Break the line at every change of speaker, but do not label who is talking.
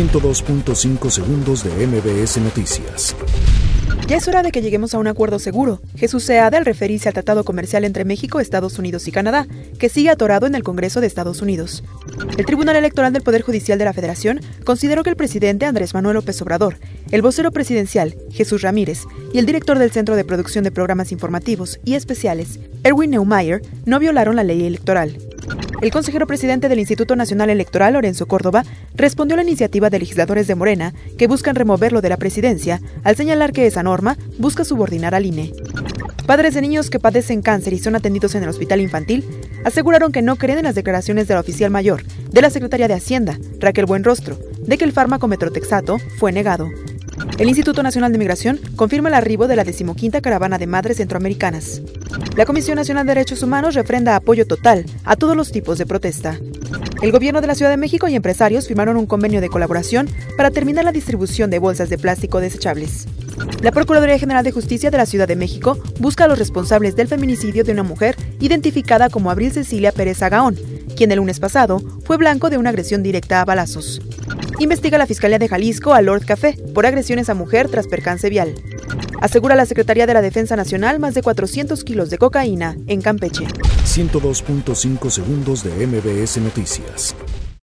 102.5 segundos de MBS Noticias.
Ya es hora de que lleguemos a un acuerdo seguro. Jesús Seade al referirse al tratado comercial entre México, Estados Unidos y Canadá, que sigue atorado en el Congreso de Estados Unidos. El Tribunal Electoral del Poder Judicial de la Federación consideró que el presidente Andrés Manuel López Obrador, el vocero presidencial Jesús Ramírez y el director del Centro de Producción de Programas Informativos y Especiales, Erwin Neumayer, no violaron la ley electoral. El consejero presidente del Instituto Nacional Electoral, Lorenzo Córdoba, respondió a la iniciativa de legisladores de Morena que buscan removerlo de la presidencia al señalar que esa norma busca subordinar al INE. Padres de niños que padecen cáncer y son atendidos en el hospital infantil aseguraron que no creen en las declaraciones de la oficial mayor de la Secretaría de Hacienda, Raquel Buenrostro, de que el fármaco metrotexato fue negado. El Instituto Nacional de Migración confirma el arribo de la decimoquinta caravana de madres centroamericanas. La Comisión Nacional de Derechos Humanos refrenda apoyo total a todos los tipos de protesta. El gobierno de la Ciudad de México y empresarios firmaron un convenio de colaboración para terminar la distribución de bolsas de plástico desechables. La Procuraduría General de Justicia de la Ciudad de México busca a los responsables del feminicidio de una mujer identificada como Abril Cecilia Pérez Agaón, quien el lunes pasado fue blanco de una agresión directa a balazos. Investiga la Fiscalía de Jalisco a Lord Café por agresiones a mujer tras percance vial. Asegura la Secretaría de la Defensa Nacional más de 400 kilos de cocaína en Campeche.
102.5 segundos de MBS Noticias.